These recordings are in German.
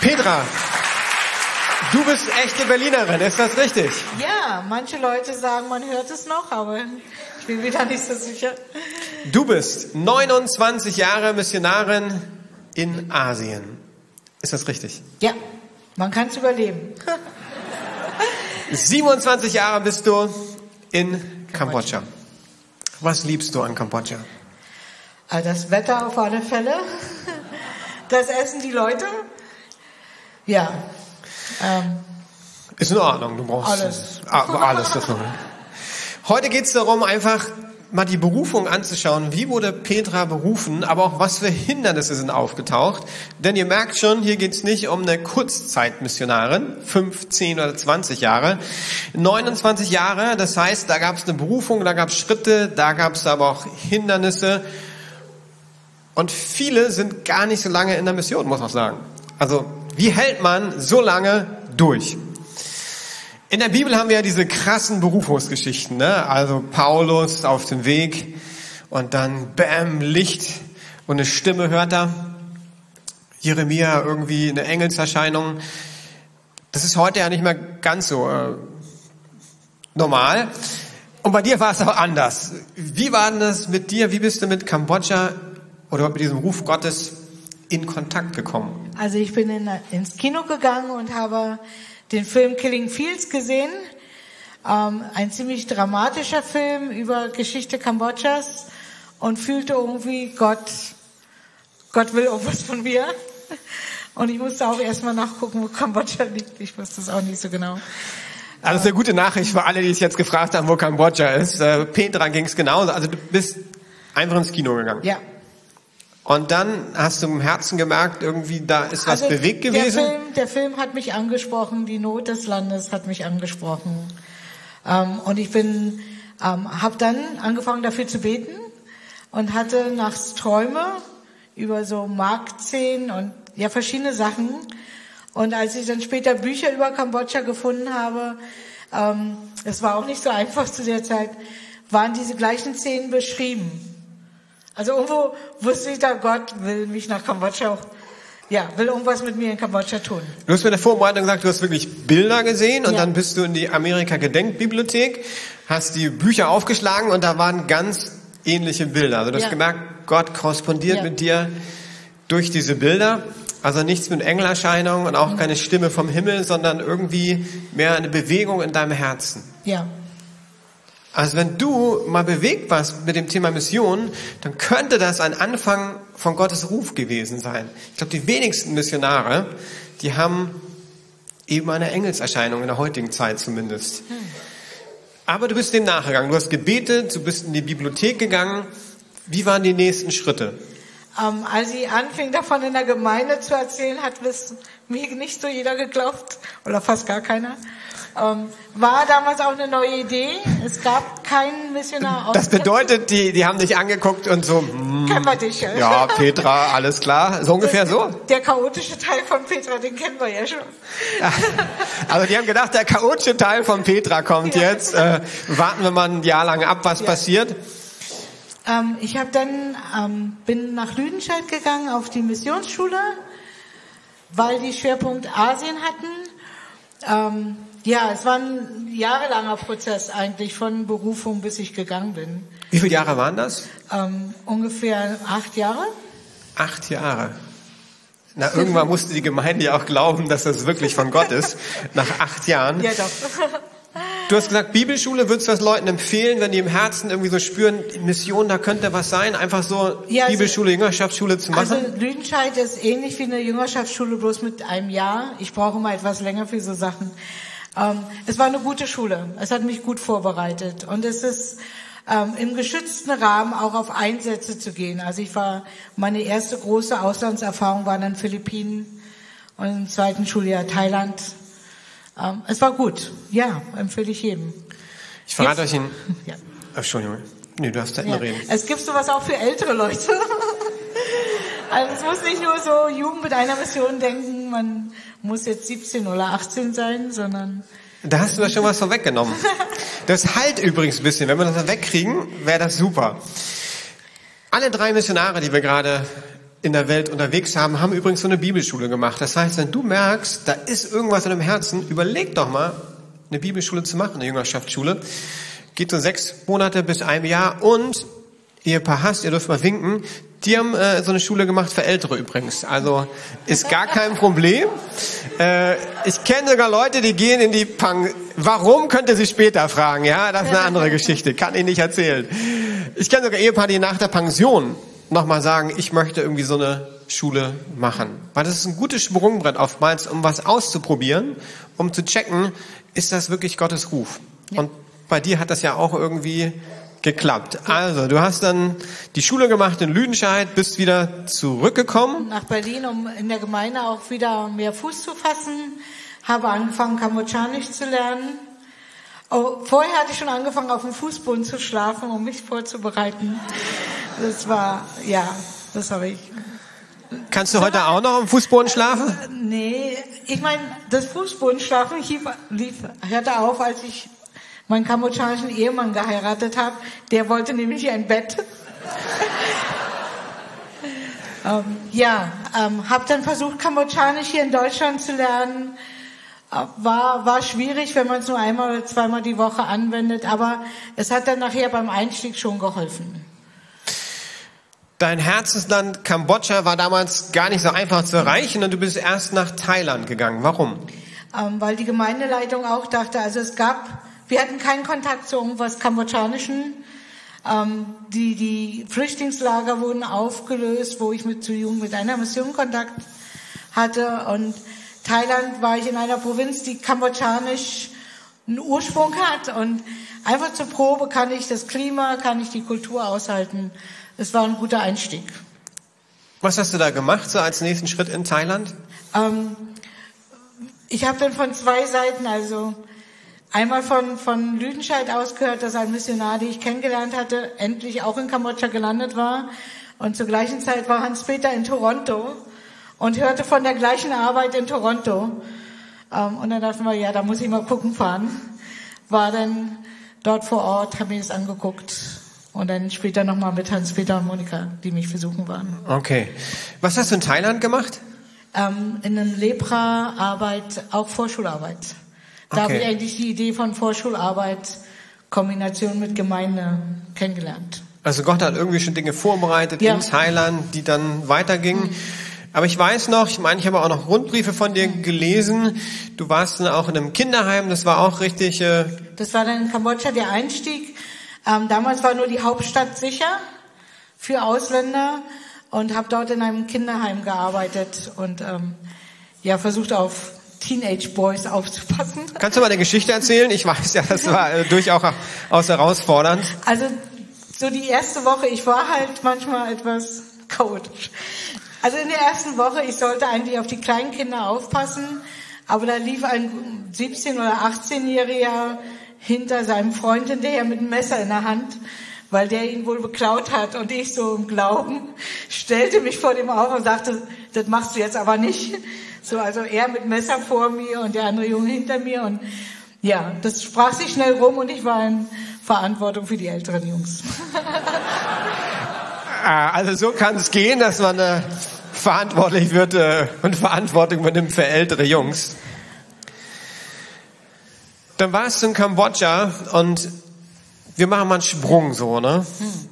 Petra, du bist echte Berlinerin, ist das richtig? Ja, manche Leute sagen, man hört es noch, aber ich bin mir da nicht so sicher. Du bist 29 Jahre Missionarin in Asien. Ist das richtig? Ja, man kann es überleben. 27 Jahre bist du in Kambodscha. Was liebst du an Kambodscha? Also das Wetter auf alle Fälle, das Essen, die Leute. Ja. Ähm, Ist in Ordnung, du brauchst Alles. Ah, alles. Noch. Heute geht es darum, einfach mal die Berufung anzuschauen. Wie wurde Petra berufen, aber auch was für Hindernisse sind aufgetaucht. Denn ihr merkt schon, hier geht es nicht um eine Kurzzeitmissionarin, 15 oder 20 Jahre. 29 Jahre, das heißt, da gab es eine Berufung, da gab es Schritte, da gab es aber auch Hindernisse. Und viele sind gar nicht so lange in der Mission, muss man sagen. Also, wie hält man so lange durch? In der Bibel haben wir ja diese krassen Berufungsgeschichten, ne? Also Paulus auf dem Weg und dann Bäm, Licht und eine Stimme hört er. Jeremia irgendwie eine Engelserscheinung. Das ist heute ja nicht mehr ganz so äh, normal. Und bei dir war es aber anders. Wie war denn das mit dir? Wie bist du mit Kambodscha oder mit diesem Ruf Gottes in Kontakt gekommen? also ich bin in, ins Kino gegangen und habe den Film Killing Fields gesehen. Ähm, ein ziemlich dramatischer Film über Geschichte Kambodschas und fühlte irgendwie, Gott, Gott will irgendwas von mir. Und ich musste auch erstmal nachgucken, wo Kambodscha liegt. Ich wusste es auch nicht so genau. Also das ist eine gute Nachricht für alle, die sich jetzt gefragt haben, wo Kambodscha ist. Äh, Petra ging es genauso. Also du bist einfach ins Kino gegangen. Ja. Und dann hast du im Herzen gemerkt, irgendwie da ist was Also bewegt Der gewesen. Film, der Film hat mich angesprochen, die Not des Landes hat mich angesprochen. Ähm, und ich bin, ähm, habe dann angefangen dafür zu beten und hatte nachts Träume über so Marktszenen und ja verschiedene Sachen. Und als ich dann später Bücher über Kambodscha gefunden habe, ähm, es war auch nicht so einfach zu der Zeit, waren diese gleichen Szenen beschrieben. Also irgendwo wusste ich da, Gott will mich nach Kambodscha, ja, will irgendwas mit mir in Kambodscha tun. Du hast mir in der Vorbereitung gesagt, du hast wirklich Bilder gesehen und Ja. dann bist du in die Amerika-Gedenkbibliothek, hast die Bücher aufgeschlagen und da waren ganz ähnliche Bilder. Also du hast Ja. gemerkt, Gott korrespondiert Ja. mit dir durch diese Bilder. Also nichts mit Engelerscheinung und Mhm. auch keine Stimme vom Himmel, sondern irgendwie mehr eine Bewegung in deinem Herzen. Ja, Also wenn du mal bewegt warst mit dem Thema Mission, dann könnte das ein Anfang von Gottes Ruf gewesen sein. Ich glaube, die wenigsten Missionare, die haben eben eine Engelserscheinung in der heutigen Zeit zumindest. Aber du bist dem nachgegangen. Du hast gebetet, du bist in die Bibliothek gegangen. Wie waren die nächsten Schritte? Ähm, als ich anfing davon in der Gemeinde zu erzählen, hat es mir nicht so jeder geglaubt oder fast gar keiner. Ähm, war damals auch eine neue Idee. Es gab keinen Missionar aus Das bedeutet, die, die haben dich angeguckt und so, hm, Kennen wir dich, ja. ja, Petra, alles klar. So ungefähr so. Der chaotische Teil von Petra, den kennen wir ja schon. Also die haben gedacht, der chaotische Teil von Petra kommt Ja. jetzt. Äh, warten wir mal ein Jahr lang ab, was Ja. passiert. Ähm, ich habe dann ähm, bin nach Lüdenscheid gegangen auf die Missionsschule, weil die Schwerpunkt Asien hatten. Ähm, ja, es war ein jahrelanger Prozess eigentlich von Berufung, bis ich gegangen bin. Wie viele Jahre waren das? Ähm, ungefähr acht Jahre. Acht Jahre. Na, irgendwann musste die Gemeinde ja auch glauben, dass das wirklich von Gott ist. Nach acht Jahren. Ja, doch. Du hast gesagt, Bibelschule würdest du das Leuten empfehlen, wenn die im Herzen irgendwie so spüren, Mission, da könnte was sein, einfach so Ja, also- Bibelschule, Jüngerschaftsschule zu machen? Also Lüdenscheid ist ähnlich wie eine Jüngerschaftsschule, bloß mit einem Jahr. Ich brauche mal etwas länger für so Sachen. Ähm, es war eine gute Schule. Es hat mich gut vorbereitet. Und es ist ähm, im geschützten Rahmen auch auf Einsätze zu gehen. Also ich war, meine erste große Auslandserfahrung war dann Philippinen und im zweiten Schuljahr Thailand. Ähm, es war gut. Ja, empfehle ich jedem. ich verrate euch in... Ja. Entschuldigung. Nee, du darfst halt Ja. mal reden. Es gibt sowas auch für ältere Leute. Also es muss nicht nur so Jugend mit einer Mission denken, man muss jetzt 17 oder 18 sein, sondern Da hast du ja schon was vorweggenommen. Das halt übrigens ein bisschen. Wenn wir das wegkriegen, wäre das super. Alle drei Missionare, die wir gerade in der Welt unterwegs haben, haben übrigens so eine Bibelschule gemacht. Das heißt, wenn du merkst, da ist irgendwas in deinem Herzen, überleg doch mal, eine Bibelschule zu machen, eine Jüngerschaftsschule. Geht so sechs Monate bis ein Jahr und ihr Paar hast, ihr dürft mal winken, die haben äh, so eine Schule gemacht für Ältere übrigens. Also ist gar kein Problem. Äh, ich kenne sogar Leute, die gehen in die Pang. Warum könnt ihr sie später fragen? Ja, das ist eine andere Geschichte. Kann ich nicht erzählen. Ich kenne sogar Ehepaare, die nach der Pension nochmal sagen, ich möchte irgendwie so eine Schule machen. Weil das ist ein gutes Sprungbrett oftmals, um was auszuprobieren, um zu checken, ist das wirklich Gottes Ruf? Ja. Und bei dir hat das ja auch irgendwie geklappt. Also, du hast dann die Schule gemacht in Lüdenscheid, bist wieder zurückgekommen. Nach Berlin, um in der Gemeinde auch wieder mehr Fuß zu fassen. Habe angefangen, Kambodschanisch zu lernen. Oh, vorher hatte ich schon angefangen, auf dem Fußboden zu schlafen, um mich vorzubereiten. Das war, ja, das habe ich. Kannst du heute auch noch am Fußboden schlafen? Nee, ich meine, das Fußbodenschlafen lief, lief, hörte auf, als ich meinen kambodschanischen Ehemann geheiratet habe. Der wollte nämlich ein Bett. ähm, ja, ähm, habe dann versucht, Kambodschanisch hier in Deutschland zu lernen. War, war schwierig, wenn man es nur einmal oder zweimal die Woche anwendet, aber es hat dann nachher beim Einstieg schon geholfen. Dein Herzensland Kambodscha war damals gar nicht so einfach zu erreichen und du bist erst nach Thailand gegangen. Warum? Ähm, weil die Gemeindeleitung auch dachte, also es gab wir hatten keinen Kontakt zu irgendwas Kambodschanischen. Ähm, die, die Flüchtlingslager wurden aufgelöst, wo ich mit, zu Jugend mit einer Mission Kontakt hatte. Und Thailand war ich in einer Provinz, die kambodschanisch einen Ursprung hat. Und einfach zur Probe kann ich das Klima, kann ich die Kultur aushalten. Es war ein guter Einstieg. Was hast du da gemacht, so als nächsten Schritt in Thailand? Ähm, ich habe dann von zwei Seiten, also einmal von, von Lüdenscheid aus gehört, dass ein Missionar, den ich kennengelernt hatte, endlich auch in Kambodscha gelandet war. Und zur gleichen Zeit war Hans-Peter in Toronto und hörte von der gleichen Arbeit in Toronto. Ähm, und dann dachten wir, ja, da muss ich mal gucken fahren. War dann dort vor Ort, habe mir das angeguckt. Und dann später nochmal mit Hans-Peter und Monika, die mich versuchen waren. Okay. Was hast du in Thailand gemacht? Ähm, in einem Lepra-Arbeit, auch Vorschularbeit. Da okay. habe ich eigentlich die Idee von Vorschularbeit, Kombination mit Gemeinde kennengelernt. Also Gott hat irgendwie schon Dinge vorbereitet ja. in Thailand, die dann weitergingen. Mhm. Aber ich weiß noch, ich meine, ich habe auch noch Rundbriefe von dir gelesen. Du warst dann auch in einem Kinderheim, das war auch richtig. Äh das war dann in Kambodscha der Einstieg. Ähm, damals war nur die Hauptstadt sicher für Ausländer und habe dort in einem Kinderheim gearbeitet und ähm, ja versucht auf Teenage Boys aufzupassen. Kannst du mal eine Geschichte erzählen? Ich weiß ja, das war äh, durchaus herausfordernd. Also so die erste Woche, ich war halt manchmal etwas chaotisch. Also in der ersten Woche, ich sollte eigentlich auf die kleinen Kinder aufpassen, aber da lief ein 17- oder 18-Jähriger hinter seinem Freund hinterher mit einem Messer in der Hand, weil der ihn wohl beklaut hat und ich so im Glauben stellte mich vor dem auf und sagte, das machst du jetzt aber nicht. So, also er mit Messer vor mir und der andere Junge hinter mir und ja, das sprach sich schnell rum und ich war in Verantwortung für die älteren Jungs. Ah, also so kann es gehen, dass man äh, verantwortlich wird äh, und Verantwortung übernimmt für ältere Jungs. Dann warst du in Kambodscha und wir machen mal einen Sprung so, ne? Hm.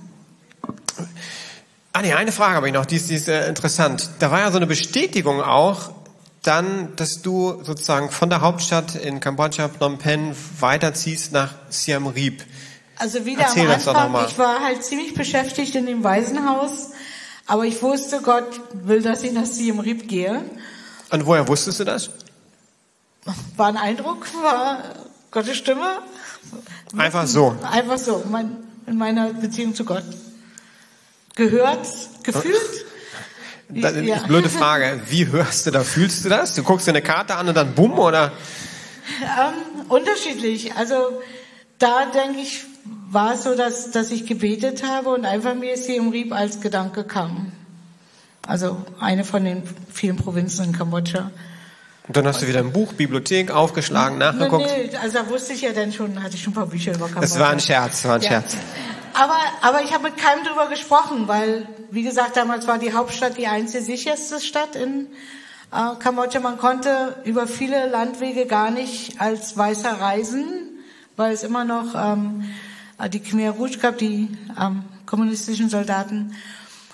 Ah nee, eine Frage habe ich noch, die ist, die ist äh, interessant. Da war ja so eine Bestätigung auch, dann, dass du sozusagen von der Hauptstadt in Kambodscha, Phnom Penh, weiterziehst nach Siem Reap. Also wieder Erzähl am Anfang, ich war halt ziemlich beschäftigt in dem Waisenhaus, aber ich wusste, Gott will, dass ich nach Siem Reap gehe. Und woher wusstest du das? War ein Eindruck, war Gottes Stimme. Einfach so. Einfach so, mein, in meiner Beziehung zu Gott. Gehört, gefühlt. Das ist ja. blöde Frage. Wie hörst du da? Fühlst du das? Du guckst dir eine Karte an und dann bumm oder? Ähm, unterschiedlich. Also da denke ich, war es so, dass, dass ich gebetet habe und einfach mir sie im Rieb als Gedanke kam. Also eine von den vielen Provinzen in Kambodscha. Und dann hast du wieder ein Buch, Bibliothek aufgeschlagen, nachgeguckt. Nee, also da wusste ich ja dann schon, hatte ich schon ein paar Bücher über Kambodscha. Es war ein Scherz, war ein ja. Scherz. aber, aber ich habe mit keinem drüber gesprochen, weil, wie gesagt, damals war die Hauptstadt die einzige sicherste Stadt in äh, Kambodscha. Man konnte über viele Landwege gar nicht als Weißer reisen, weil es immer noch ähm, die Khmer Rouge gab, die ähm, kommunistischen Soldaten.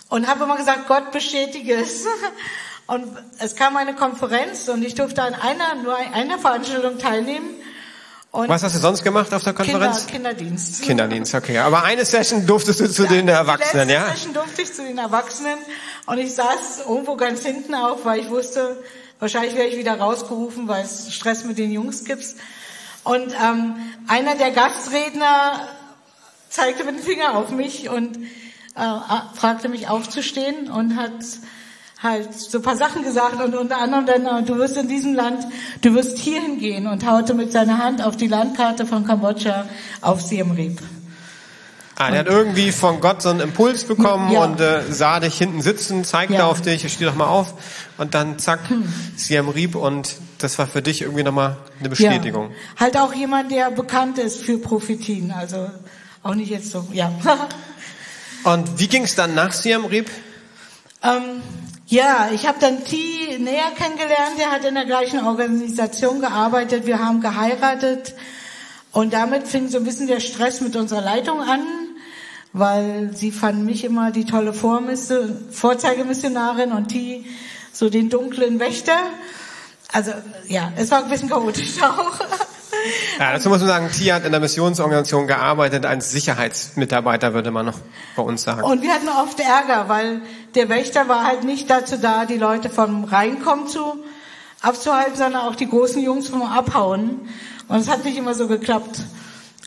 Und habe immer gesagt, Gott bestätige es. Und es kam eine Konferenz und ich durfte an einer, nur einer Veranstaltung teilnehmen. Und Was hast du sonst gemacht auf der Konferenz? Kinder, Kinderdienst. Kinderdienst, okay. Aber eine Session durftest du zu ja, den Erwachsenen, ja? Eine Session durfte ich zu den Erwachsenen und ich saß irgendwo ganz hinten auf, weil ich wusste, wahrscheinlich werde ich wieder rausgerufen, weil es Stress mit den Jungs gibt. Und ähm, einer der Gastredner zeigte mit dem Finger auf mich und äh, fragte mich aufzustehen und hat halt so ein paar Sachen gesagt und unter anderem dann, du wirst in diesem Land, du wirst hierhin gehen und haute mit seiner Hand auf die Landkarte von Kambodscha auf Siem Reap. Ah, der hat irgendwie von Gott so einen Impuls bekommen ja. und äh, sah dich hinten sitzen, zeigte ja. auf dich, steh doch mal auf und dann zack, hm. Siem Reap und das war für dich irgendwie nochmal eine Bestätigung. Ja. Halt auch jemand, der bekannt ist für Prophetien, also auch nicht jetzt so, ja. Und wie ging es dann nach Siam Reap? Ähm, ja, ich habe dann T näher kennengelernt. Der hat in der gleichen Organisation gearbeitet. Wir haben geheiratet. Und damit fing so ein bisschen der Stress mit unserer Leitung an, weil sie fanden mich immer die tolle Vorzeigemissionarin und T so den dunklen Wächter. Also ja, es war ein bisschen chaotisch auch. Ja, dazu muss man sagen, Tia hat in der Missionsorganisation gearbeitet als Sicherheitsmitarbeiter, würde man noch bei uns sagen. Und wir hatten oft Ärger, weil der Wächter war halt nicht dazu da, die Leute vom Reinkommen zu abzuhalten, sondern auch die großen Jungs vom Abhauen. Und es hat nicht immer so geklappt.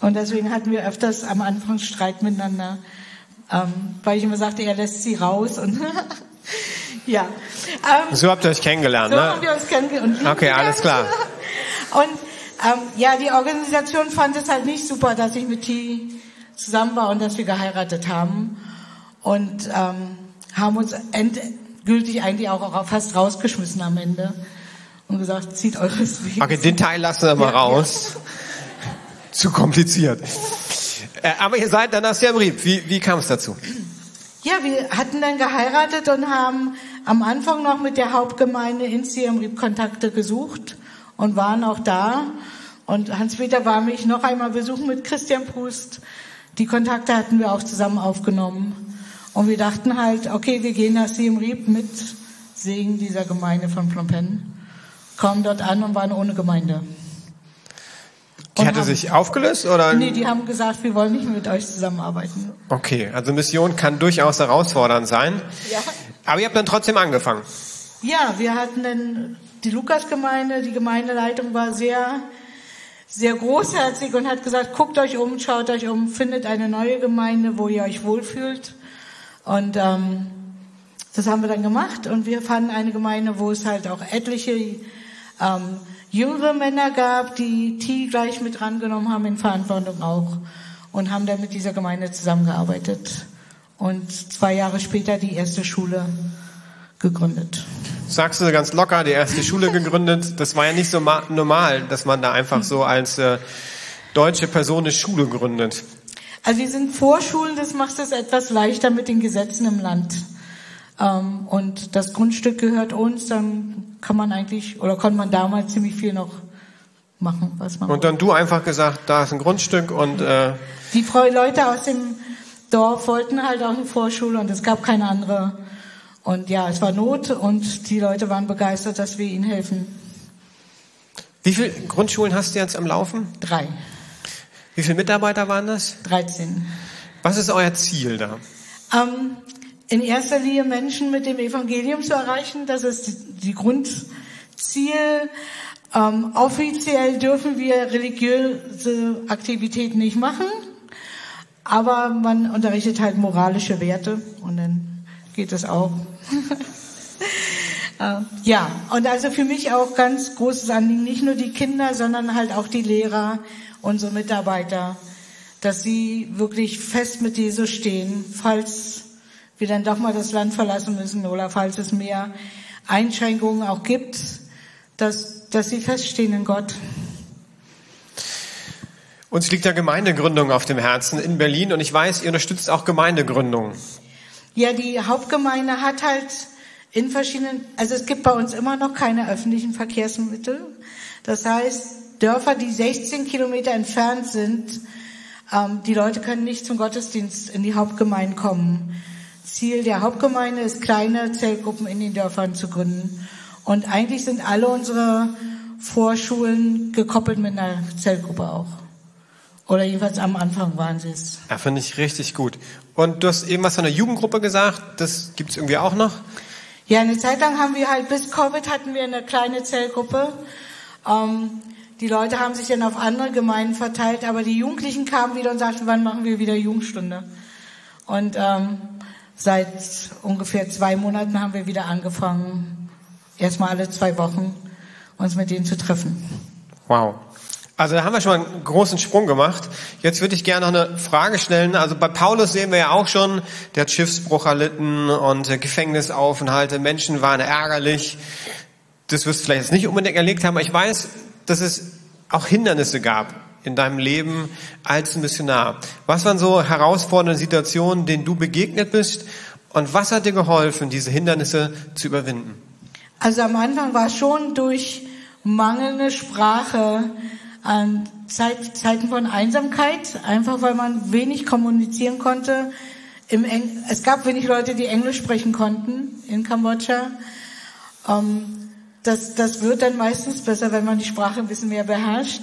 Und deswegen hatten wir öfters am Anfang Streit miteinander, ähm, weil ich immer sagte, er lässt sie raus und ja. Ähm, so habt ihr euch kennengelernt, so ne? So haben wir uns kennengelernt. Okay, alles klar. Und ähm, ja, die Organisation fand es halt nicht super, dass ich mit T zusammen war und dass wir geheiratet haben. Und ähm, haben uns endgültig eigentlich auch fast rausgeschmissen am Ende. Und gesagt, zieht eures Weg. Okay, den Teil lassen wir mal ja, raus. Ja. Zu kompliziert. Äh, aber ihr seid dann aus der Brief. Wie, wie kam es dazu? Ja, wir hatten dann geheiratet und haben am Anfang noch mit der Hauptgemeinde in Siem Reap Kontakte gesucht und waren auch da. Und Hans-Peter war mich noch einmal besuchen mit Christian Prust. Die Kontakte hatten wir auch zusammen aufgenommen. Und wir dachten halt, okay, wir gehen nach Siem Reap mit Segen dieser Gemeinde von Phnom Penh. Kommen dort an und waren ohne Gemeinde. Die hatte haben, sich aufgelöst oder? Nee, die haben gesagt, wir wollen nicht mit euch zusammenarbeiten. Okay, also Mission kann durchaus herausfordernd sein. Ja. Aber ihr habt dann trotzdem angefangen. Ja, wir hatten dann die Lukas-Gemeinde, die Gemeindeleitung war sehr, sehr großherzig und hat gesagt, guckt euch um, schaut euch um, findet eine neue Gemeinde, wo ihr euch wohlfühlt. Und ähm, das haben wir dann gemacht und wir fanden eine Gemeinde, wo es halt auch etliche ähm, jüngere Männer gab, die T gleich mit rangenommen haben in Verantwortung auch und haben dann mit dieser Gemeinde zusammengearbeitet und zwei Jahre später die erste Schule gegründet. Sagst du ganz locker, die erste Schule gegründet. Das war ja nicht so normal, dass man da einfach so als äh, deutsche Person eine Schule gründet. Also wir sind Vorschulen, das macht es etwas leichter mit den Gesetzen im Land. Ähm, und das Grundstück gehört uns, dann kann man eigentlich, oder konnte man damals ziemlich viel noch machen, was man Und dann du einfach gesagt, da ist ein Grundstück und... Äh die Leute aus dem Dorf wollten halt auch eine Vorschule und es gab keine andere und ja, es war Not und die Leute waren begeistert, dass wir ihnen helfen. Wie viele Grundschulen hast du jetzt am Laufen? Drei. Wie viele Mitarbeiter waren das? 13. Was ist euer Ziel da? Ähm, in erster Linie Menschen mit dem Evangelium zu erreichen. Das ist die, die Grundziel. Ähm, offiziell dürfen wir religiöse Aktivitäten nicht machen, aber man unterrichtet halt moralische Werte und dann geht es auch. Äh, ja, und also für mich auch ganz großes Anliegen, nicht nur die Kinder, sondern halt auch die Lehrer, unsere Mitarbeiter, dass sie wirklich fest mit Jesus stehen, falls wir dann doch mal das Land verlassen müssen oder falls es mehr Einschränkungen auch gibt, dass, dass sie feststehen in Gott. Uns liegt ja Gemeindegründung auf dem Herzen in Berlin und ich weiß, ihr unterstützt auch Gemeindegründung. Ja, die Hauptgemeinde hat halt in verschiedenen, also es gibt bei uns immer noch keine öffentlichen Verkehrsmittel. Das heißt, Dörfer, die 16 Kilometer entfernt sind, ähm, die Leute können nicht zum Gottesdienst in die Hauptgemeinde kommen. Ziel der Hauptgemeinde ist, kleine Zellgruppen in den Dörfern zu gründen. Und eigentlich sind alle unsere Vorschulen gekoppelt mit einer Zellgruppe auch. Oder jedenfalls am Anfang waren sie es. Ja, finde ich richtig gut. Und du hast eben was von der Jugendgruppe gesagt, das gibt's irgendwie auch noch? Ja, eine Zeit lang haben wir halt, bis Covid hatten wir eine kleine Zellgruppe. Ähm, die Leute haben sich dann auf andere Gemeinden verteilt, aber die Jugendlichen kamen wieder und sagten, wann machen wir wieder Jugendstunde? Und ähm, seit ungefähr zwei Monaten haben wir wieder angefangen, erstmal alle zwei Wochen uns mit denen zu treffen. Wow. Also da haben wir schon mal einen großen Sprung gemacht. Jetzt würde ich gerne noch eine Frage stellen. Also bei Paulus sehen wir ja auch schon, der hat Schiffsbruch erlitten und äh, Gefängnisaufenthalte. Menschen waren ärgerlich. Das wirst du vielleicht jetzt nicht unbedingt erlebt haben, aber ich weiß, dass es auch Hindernisse gab in deinem Leben als Missionar. Was waren so herausfordernde Situationen, denen du begegnet bist? Und was hat dir geholfen, diese Hindernisse zu überwinden? Also am Anfang war schon durch mangelnde Sprache an Zeit, Zeiten von Einsamkeit, einfach weil man wenig kommunizieren konnte. Es gab wenig Leute, die Englisch sprechen konnten in Kambodscha. Ähm, das, das wird dann meistens besser, wenn man die Sprache ein bisschen mehr beherrscht.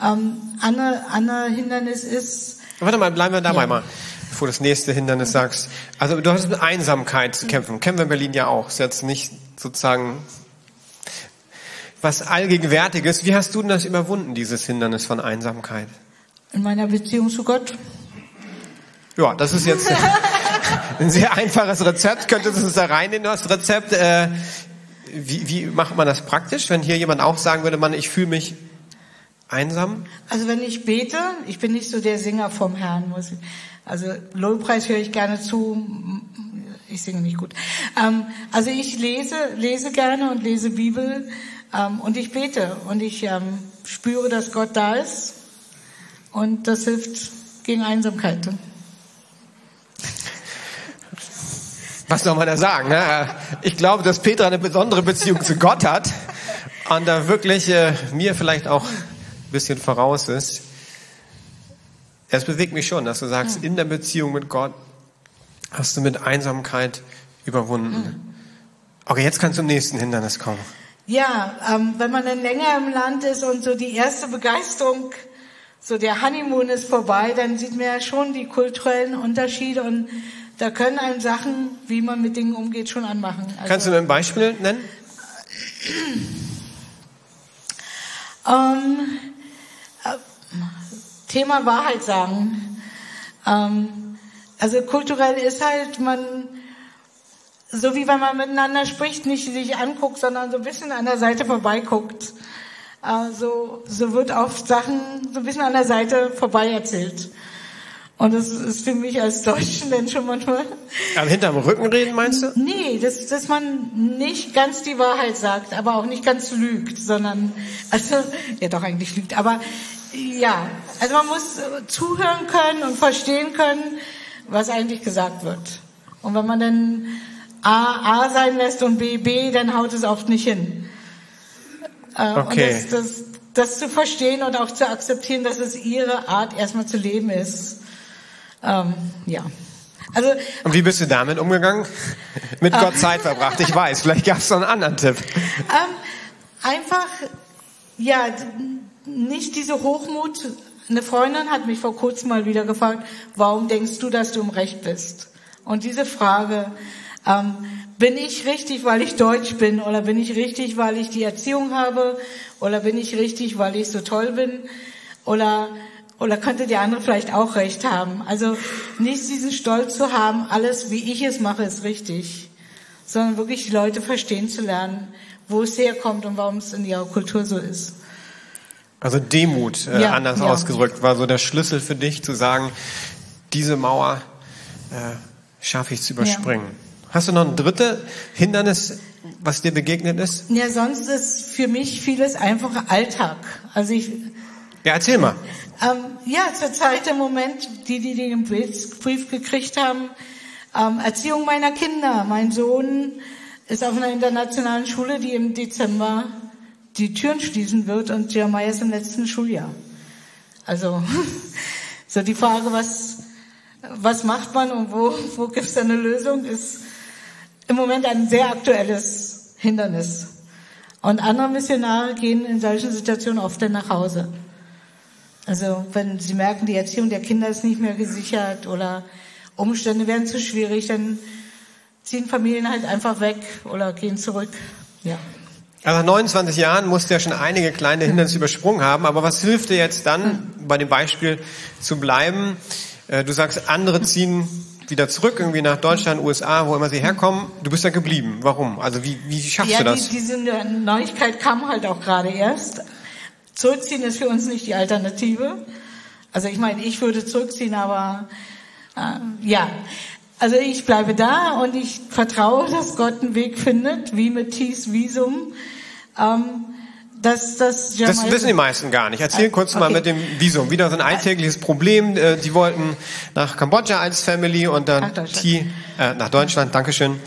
Ähm, andere, andere Hindernis ist. Warte mal, bleiben wir dabei ja. mal, bevor du das nächste Hindernis sagst. Also du hast mit Einsamkeit zu kämpfen. Kennen wir in Berlin ja auch. Ist jetzt nicht sozusagen was Allgegenwärtiges. Wie hast du denn das überwunden, dieses Hindernis von Einsamkeit? In meiner Beziehung zu Gott. Ja, das ist jetzt ein sehr einfaches Rezept. Könntest du es da rein in das Rezept? Äh, wie, wie macht man das praktisch, wenn hier jemand auch sagen würde, man, ich fühle mich einsam? Also wenn ich bete, ich bin nicht so der Singer vom Herrn, muss ich. Also Lobpreis höre ich gerne zu, ich singe nicht gut. Ähm, also ich lese, lese gerne und lese Bibel. Ähm, und ich bete und ich ähm, spüre, dass Gott da ist. Und das hilft gegen Einsamkeit. Was soll man da sagen? Ne? Ich glaube, dass Petra eine besondere Beziehung zu Gott hat und da wirklich äh, mir vielleicht auch ein bisschen voraus ist. Es bewegt mich schon, dass du sagst, in der Beziehung mit Gott hast du mit Einsamkeit überwunden. Okay, jetzt kannst du zum nächsten Hindernis kommen. Ja, ähm, wenn man dann länger im Land ist und so die erste Begeisterung, so der Honeymoon ist vorbei, dann sieht man ja schon die kulturellen Unterschiede und da können einem Sachen, wie man mit Dingen umgeht, schon anmachen. Also, Kannst du mir ein Beispiel nennen? Ähm, äh, Thema Wahrheit sagen. Ähm, also kulturell ist halt, man so wie wenn man miteinander spricht, nicht sich anguckt, sondern so ein bisschen an der Seite vorbeiguckt. Also, so wird oft Sachen so ein bisschen an der Seite vorbei erzählt. Und das ist für mich als Deutschen dann schon manchmal. Aber hinterm Rücken reden meinst du? Nee, dass, dass man nicht ganz die Wahrheit sagt, aber auch nicht ganz lügt, sondern, also, ja doch eigentlich lügt, aber ja, also man muss zuhören können und verstehen können, was eigentlich gesagt wird. Und wenn man dann A A sein lässt und B B, dann haut es oft nicht hin. Äh, okay. Und das, das, das zu verstehen und auch zu akzeptieren, dass es ihre Art erstmal zu leben ist. Ähm, ja. Also, und wie bist du damit umgegangen? Mit Gott Zeit verbracht, ich weiß. Vielleicht gab es noch einen anderen Tipp. Ähm, einfach, ja, nicht diese Hochmut. Eine Freundin hat mich vor kurzem mal wieder gefragt, warum denkst du, dass du im Recht bist? Und diese Frage, ähm, bin ich richtig, weil ich Deutsch bin? Oder bin ich richtig, weil ich die Erziehung habe? Oder bin ich richtig, weil ich so toll bin? Oder, oder könnte der andere vielleicht auch recht haben? Also nicht diesen Stolz zu haben, alles wie ich es mache, ist richtig. Sondern wirklich die Leute verstehen zu lernen, wo es herkommt und warum es in ihrer Kultur so ist. Also Demut, äh, ja, anders ja. ausgedrückt, war so der Schlüssel für dich zu sagen, diese Mauer äh, schaffe ich zu überspringen. Ja. Hast du noch ein drittes Hindernis, was dir begegnet ist? Ja, sonst ist für mich vieles einfach Alltag. Also ich. Ja, erzähl mal. Ähm, ja, zurzeit im Moment, die, die den Brief gekriegt haben, ähm, Erziehung meiner Kinder. Mein Sohn ist auf einer internationalen Schule, die im Dezember die Türen schließen wird und Jeremiah ist im letzten Schuljahr. Also, so die Frage, was, was macht man und wo, wo gibt es eine Lösung, ist im Moment ein sehr aktuelles Hindernis. Und andere Missionare gehen in solchen Situationen oft dann nach Hause. Also wenn sie merken, die Erziehung der Kinder ist nicht mehr gesichert oder Umstände werden zu schwierig, dann ziehen Familien halt einfach weg oder gehen zurück. Ja. Also nach 29 Jahren musst du ja schon einige kleine Hindernisse übersprungen haben, aber was hilft dir jetzt dann, bei dem Beispiel zu bleiben? Äh, du sagst, andere ziehen wieder zurück, irgendwie nach Deutschland, USA, wo immer sie herkommen. Du bist da geblieben. Warum? Also wie, wie schaffst ja, du das? Die, diese Neuigkeit kam halt auch gerade erst. Zurückziehen ist für uns nicht die Alternative. Also ich meine, ich würde zurückziehen, aber äh, ja. Also ich bleibe da und ich vertraue, dass Gott einen Weg findet, wie mit Thies Visum. Ähm, dass das Das wissen die meisten gar nicht. Erzähl kurz okay. mal mit dem Visum. Wieder so ein alltägliches Problem. Äh, die wollten nach Kambodscha als Family und dann nach T, äh, nach Deutschland, Dankeschön.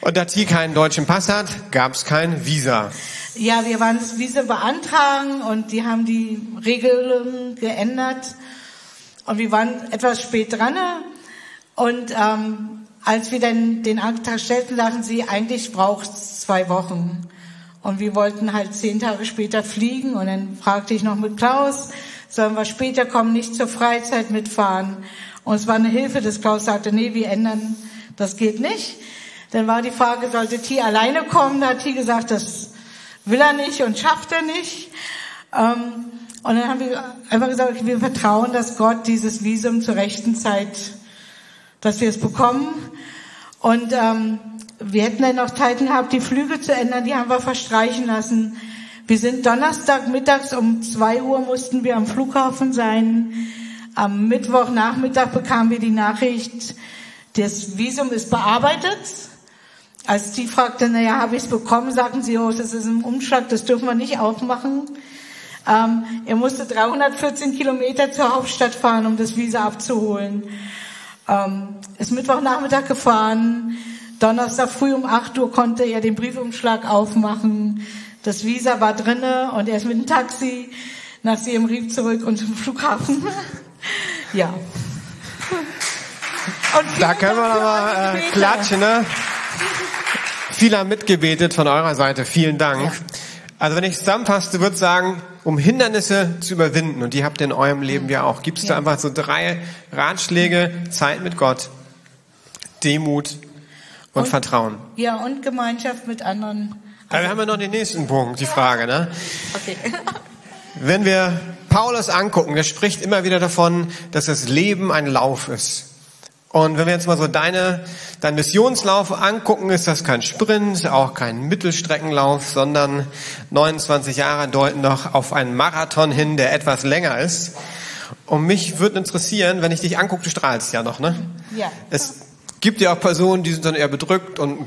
Und da T keinen deutschen Pass hat, gab es kein Visa. Ja, wir waren das Visa beantragen und die haben die Regeln geändert. Und wir waren etwas spät dran. Und ähm, als wir dann den Antrag stellten, sagten sie, eigentlich braucht es zwei Wochen. Und wir wollten halt zehn Tage später fliegen und dann fragte ich noch mit Klaus, sollen wir später kommen, nicht zur Freizeit mitfahren. Und es war eine Hilfe, dass Klaus sagte, nee, wir ändern, das geht nicht. Dann war die Frage, sollte T alleine kommen? Da hat T gesagt, das will er nicht und schafft er nicht. Ähm, und dann haben wir einfach gesagt, wir vertrauen, dass Gott dieses Visum zur rechten Zeit, dass wir es bekommen. Und ähm, wir hätten dann noch Zeit gehabt, die Flüge zu ändern, die haben wir verstreichen lassen. Wir sind Donnerstag mittags um zwei Uhr mussten wir am Flughafen sein. Am Mittwochnachmittag bekamen wir die Nachricht, das Visum ist bearbeitet. Als die fragte, naja, habe ich es bekommen, sagten sie, oh, das ist ein Umschlag, das dürfen wir nicht aufmachen. Ähm, er musste 314 Kilometer zur Hauptstadt fahren, um das Visa abzuholen. Ähm, ist Mittwochnachmittag gefahren. Donnerstag früh um 8 Uhr konnte er den Briefumschlag aufmachen. Das Visa war drinne und er ist mit dem Taxi nach Siem Reap zurück und zum Flughafen. ja. da können wir aber äh, klatschen, ne? Viele haben mitgebetet von eurer Seite. Vielen Dank. Ja. Also wenn ich zusammenfasse, würde sagen, um Hindernisse zu überwinden, und die habt ihr in eurem Leben ja auch, gibt es ja. da einfach so drei Ratschläge, Zeit mit Gott, Demut und, und Vertrauen. Ja, und Gemeinschaft mit anderen. Also wir haben ja noch den nächsten Punkt, die Frage. Ne? Okay. Wenn wir Paulus angucken, der spricht immer wieder davon, dass das Leben ein Lauf ist. Und wenn wir jetzt mal so deine, dein Missionslauf angucken, ist das kein Sprint, auch kein Mittelstreckenlauf, sondern 29 Jahre deuten doch auf einen Marathon hin, der etwas länger ist. Und mich würde interessieren, wenn ich dich angucke, du strahlst ja noch, ne? Ja. Es gibt ja auch Personen, die sind dann eher bedrückt und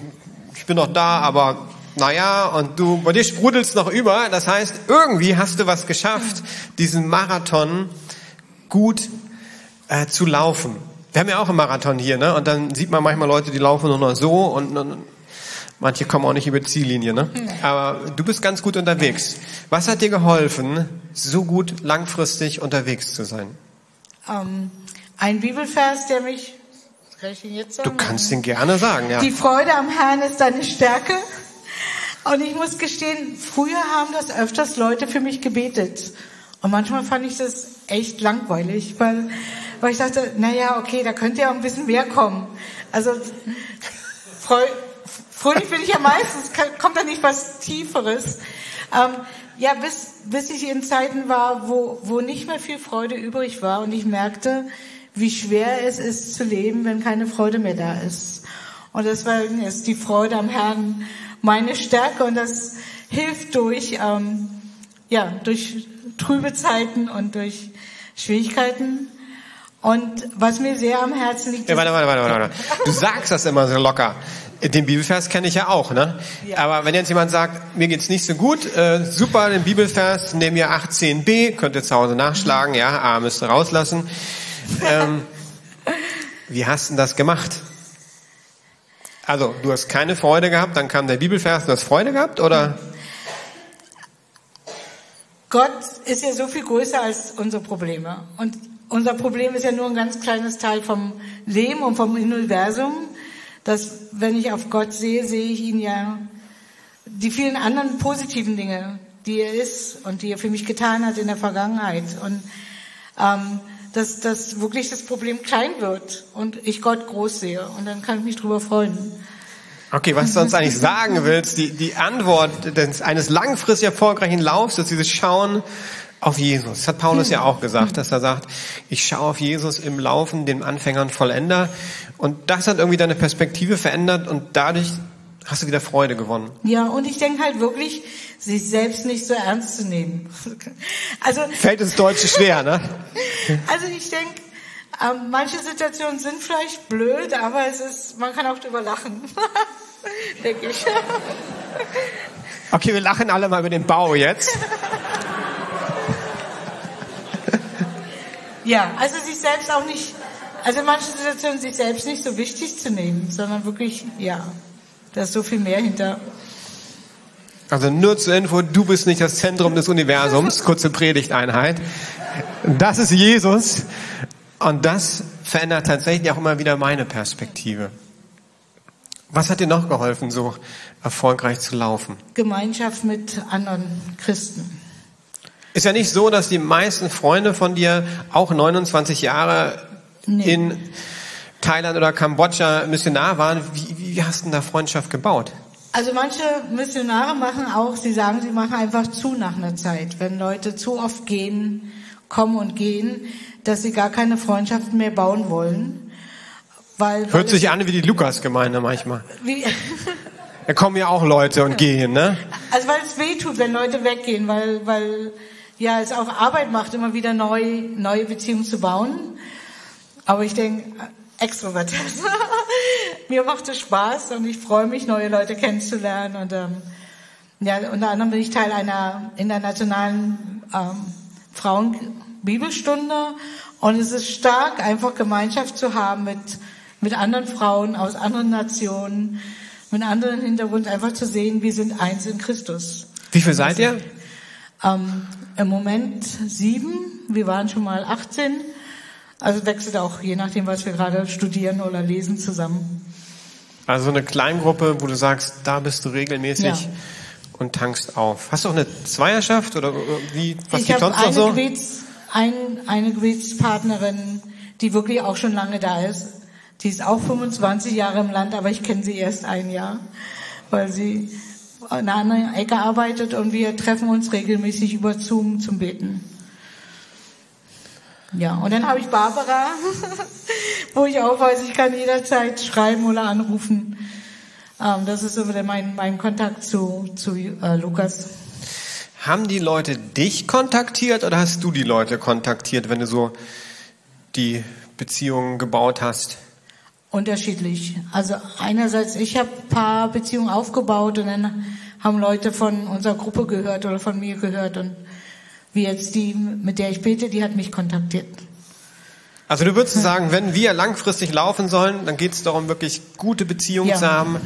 ich bin noch da, aber naja, und du, bei dir sprudelst noch über. Das heißt, irgendwie hast du was geschafft, diesen Marathon gut äh, zu laufen. Wir haben ja auch einen Marathon hier, ne? Und dann sieht man manchmal Leute, die laufen nur noch so und, und manche kommen auch nicht über die Ziellinie, ne? Aber du bist ganz gut unterwegs. Was hat dir geholfen, so gut langfristig unterwegs zu sein? Um, ähm, ein Bibelvers, der mich Du kannst ihn gerne sagen, ja. Die Freude am Herrn ist deine Stärke. Und ich muss gestehen, früher haben das öfters Leute für mich gebetet. Und manchmal fand ich das echt langweilig, weil, weil ich dachte, naja, okay, da könnte ja auch ein bisschen mehr kommen. Also, freu, fröhlich bin ich ja meistens, kommt da nicht was Tieferes. Ähm, ja, bis, bis ich in Zeiten war, wo, wo nicht mehr viel Freude übrig war und ich merkte, wie schwer es ist zu leben, wenn keine Freude mehr da ist. Und deswegen ist die Freude am Herrn meine Stärke und das hilft durch, ähm, ja, durch trübe Zeiten und durch Schwierigkeiten. Und was mir sehr am Herzen liegt, Ja, warte, warte, warte, warte. Du sagst das immer so locker. Den Bibelvers kenne ich ja auch, ne? Ja. Aber wenn jetzt jemand sagt, mir geht's nicht so gut, äh, super, den Bibelvers, nehmen wir 18b, könnt ihr zu Hause nachschlagen, ja, A müsst ihr rauslassen. Ähm, wie hast du das gemacht? Also, du hast keine Freude gehabt, dann kam der Bibelvers, du hast Freude gehabt, oder? Gott ist ja so viel größer als unsere Probleme. Und unser Problem ist ja nur ein ganz kleines Teil vom Leben und vom Universum. Dass, wenn ich auf Gott sehe, sehe ich ihn ja die vielen anderen positiven Dinge, die er ist und die er für mich getan hat in der Vergangenheit. Und ähm, dass, dass wirklich das Problem klein wird und ich Gott groß sehe. Und dann kann ich mich drüber freuen. Okay, was du uns eigentlich sagen willst, die, die Antwort des, eines langfristig erfolgreichen Laufs ist dieses Schauen auf Jesus. Das hat Paulus ja auch gesagt, dass er sagt, ich schaue auf Jesus im Laufen, den Anfängern Vollender. Und das hat irgendwie deine Perspektive verändert und dadurch hast du wieder Freude gewonnen. Ja, und ich denke halt wirklich, sich selbst nicht so ernst zu nehmen. Also, Fällt ins Deutsche schwer, ne? also ich denke, ähm, manche Situationen sind vielleicht blöd, aber es ist, man kann auch drüber lachen. denke ich. Okay, wir lachen alle mal über den Bau jetzt. Ja, also sich selbst auch nicht, also in manchen Situationen sich selbst nicht so wichtig zu nehmen, sondern wirklich, ja, da ist so viel mehr hinter. Also nur zur Info, du bist nicht das Zentrum des Universums, kurze Predigteinheit. Das ist Jesus und das verändert tatsächlich auch immer wieder meine Perspektive. Was hat dir noch geholfen, so erfolgreich zu laufen? Gemeinschaft mit anderen Christen. Ist ja nicht so, dass die meisten Freunde von dir auch 29 Jahre Nee. in Thailand oder Kambodscha Missionar waren. Wie, wie hast du denn da Freundschaft gebaut? Also manche Missionare machen auch, sie sagen, sie machen einfach zu nach einer Zeit. Wenn Leute zu oft gehen, kommen und gehen, dass sie gar keine Freundschaften mehr bauen wollen. Weil, weil Hört sich an wie die Lukas-Gemeinde manchmal. wie, Da kommen ja auch Leute und gehen, ne? also weil es weh tut, wenn Leute weggehen, weil, weil ja es auch Arbeit macht, immer wieder neu, neue Beziehungen zu bauen. Aber ich denke, extrovertiert. Mir macht es Spaß und ich freue mich, neue Leute kennenzulernen. Und ähm, ja, unter anderem bin ich Teil einer internationalen ähm, Frauenbibelstunde. Und es ist stark, einfach Gemeinschaft zu haben mit, mit anderen Frauen aus anderen Nationen, mit anderen Hintergrund, einfach zu sehen, wir sind eins in Christus. Wie viel seid ihr? Ähm, Im Moment sieben, wir waren schon mal 18. Also wechselt auch, je nachdem, was wir gerade studieren oder lesen, zusammen. Also eine Kleingruppe, wo du sagst, da bist du regelmäßig Ja. und tankst auf. Hast du auch eine Zweierschaft oder wie? Was ich habe sonst noch eine, so? Gebets, ein, eine Gebetspartnerin, die wirklich auch schon lange da ist. Die ist auch 25 Jahre im Land, aber ich kenne sie erst ein Jahr, weil sie in einer anderen Ecke arbeitet und wir treffen uns regelmäßig über Zoom zum Beten. Ja, und dann habe ich Barbara, wo ich auch weiß, ich kann jederzeit schreiben oder anrufen. Ähm, das ist so wieder mein, mein Kontakt zu, zu äh, Lukas. Haben die Leute dich kontaktiert oder hast du die Leute kontaktiert, wenn du so die Beziehungen gebaut hast? Unterschiedlich. Also einerseits, ich habe ein paar Beziehungen aufgebaut und dann haben Leute von unserer Gruppe gehört oder von mir gehört und wie jetzt die, mit der ich bete, die hat mich kontaktiert. Also du würdest sagen, wenn wir langfristig laufen sollen, dann geht es darum, wirklich gute Beziehungen Ja. zu haben,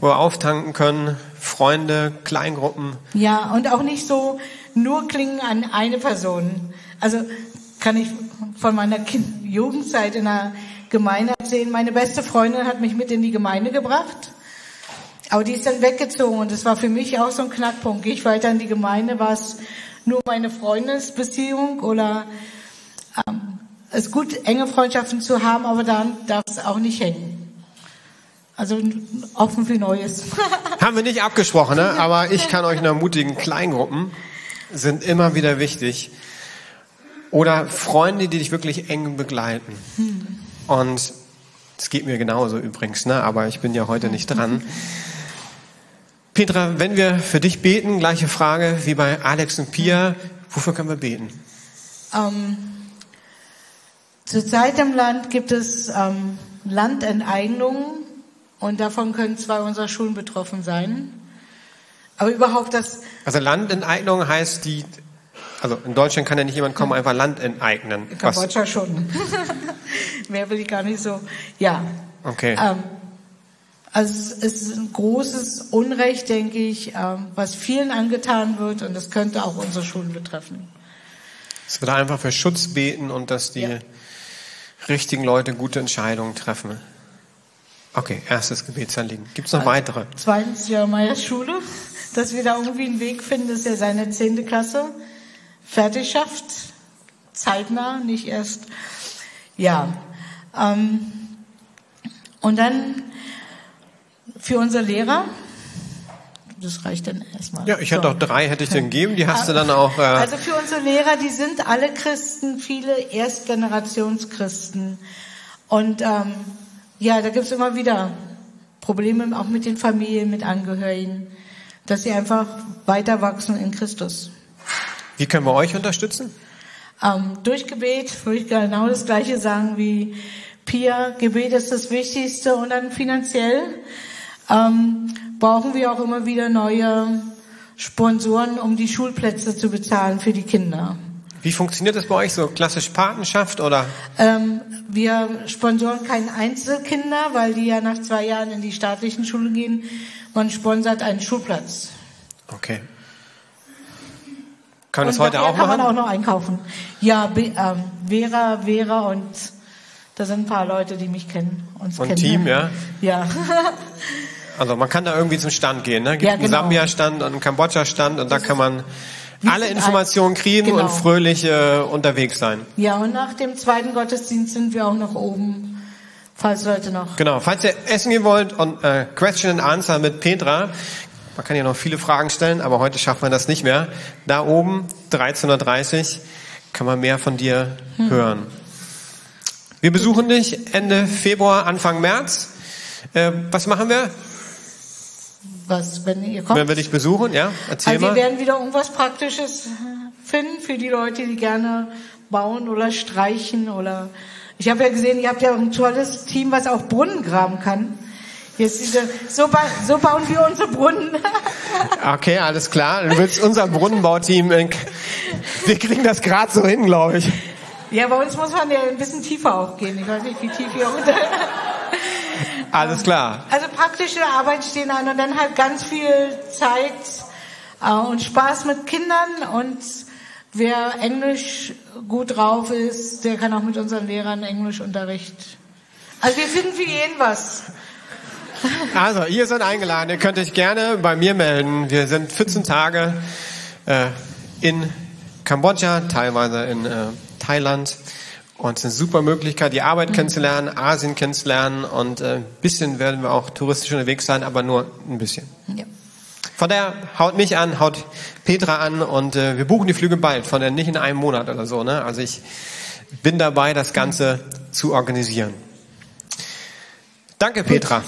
wo wir auftanken können, Freunde, Kleingruppen. Ja, und auch nicht so nur klingen an eine Person. Also kann ich von meiner kind Jugendzeit in der Gemeinde erzählen. Meine beste Freundin hat mich mit in die Gemeinde gebracht. Aber die ist dann weggezogen und das war für mich auch so ein Knackpunkt. Gehe ich weiter in die Gemeinde, war es nur meine Freundesbeziehung oder ähm, es ist gut, enge Freundschaften zu haben, aber dann darf es auch nicht hängen. Also offen für Neues. Haben wir nicht abgesprochen, ne? aber ich kann euch nur ermutigen, Kleingruppen sind immer wieder wichtig. Oder Freunde, die dich wirklich eng begleiten. Und es geht mir genauso übrigens, ne? aber ich bin ja heute nicht dran. Petra, wenn wir für dich beten, gleiche Frage wie bei Alex und Pia, wofür können wir beten? ähm, Zurzeit im Land gibt es ähm, Landenteignungen und davon können zwei unserer Schulen betroffen sein. Aber überhaupt das. Also Landenteignung heißt die, also in Deutschland kann ja nicht jemand kommen, einfach Land enteignen. In Kambodscha schon. Mehr will ich gar nicht so. Ja. Okay. Ähm, also es ist ein großes Unrecht, denke ich, ähm, was vielen angetan wird und das könnte auch unsere Schulen betreffen. Es wird einfach für Schutz beten und dass die ja. richtigen Leute gute Entscheidungen treffen. Okay, erstes Gebetsanliegen. Gibt es noch also, weitere? Zweitens Jeremias Schule, dass wir da irgendwie einen Weg finden, dass er seine zehnte Klasse fertig schafft. Zeitnah, nicht erst. Ja. Ähm, und dann für unsere Lehrer. Das reicht dann erstmal. Ja, ich hätte so. auch drei, hätte ich dir gegeben. Die hast du dann auch. Äh also für unsere Lehrer, die sind alle Christen, viele Erstgenerationschristen. Und ähm, ja, da gibt es immer wieder Probleme, auch mit den Familien, mit Angehörigen, dass sie einfach weiter wachsen in Christus. Wie können wir euch unterstützen? Ähm, durch Gebet würde ich genau das Gleiche sagen wie Pia. Gebet ist das Wichtigste und dann finanziell ähm, brauchen wir auch immer wieder neue Sponsoren, um die Schulplätze zu bezahlen für die Kinder. Wie funktioniert das bei euch so? Klassisch Patenschaft oder? Ähm, wir sponsoren keine Einzelkinder, weil die ja nach zwei Jahren in die staatlichen Schulen gehen. Man sponsert einen Schulplatz. Okay. Kann man das heute auch kann machen? kann man auch noch einkaufen. Ja, Be ähm, Vera, Vera und da sind ein paar Leute, die mich kennen. Uns und kennen. Team, ja? Ja. Also man kann da irgendwie zum Stand gehen. Ne? Gibt ja, genau. einen Sambia-Stand und einen Kambodscha-Stand und da kann man alle Informationen kriegen genau. und fröhlich äh, unterwegs sein. Ja, und nach dem zweiten Gottesdienst sind wir auch noch oben, falls Leute noch. Genau, falls ihr essen gehen wollt und äh, Question and Answer mit Petra, man kann ja noch viele Fragen stellen, aber heute schafft man das nicht mehr. Da oben, 13.30 kann man mehr von dir hm. hören. Wir besuchen dich Ende Februar, Anfang März. Äh, was machen wir? Was, wenn ihr kommt? Wenn wir dich besuchen, ja? Erzähl also mal. wir werden wieder irgendwas Praktisches finden für die Leute, die gerne bauen oder streichen oder ich habe ja gesehen, ihr habt ja ein tolles Team, was auch Brunnen graben kann. Jetzt diese, so, ba so bauen wir unsere Brunnen. okay, alles klar. Du willst unser Brunnenbauteam, wir kriegen das gerade so hin, glaube ich. Ja, bei uns muss man ja ein bisschen tiefer auch gehen. Ich weiß nicht, wie tief ihr unter. Alles klar. Also praktische Arbeit stehen an und dann halt ganz viel Zeit äh, und Spaß mit Kindern und wer Englisch gut drauf ist, der kann auch mit unseren Lehrern Englischunterricht. Also wir finden für jeden was. Also, ihr seid eingeladen. Ihr könnt euch gerne bei mir melden. Wir sind 14 Tage äh, in Kambodscha, teilweise in äh, Thailand. Und es ist eine super Möglichkeit, die Arbeit kennenzulernen, Asien kennenzulernen und äh, ein bisschen werden wir auch touristisch unterwegs sein, aber nur ein bisschen. Ja. Von daher haut mich an, haut Petra an und äh, wir buchen die Flüge bald, von der nicht in einem Monat oder so. Ne? Also ich bin dabei, das Ganze zu organisieren. Danke, Petra.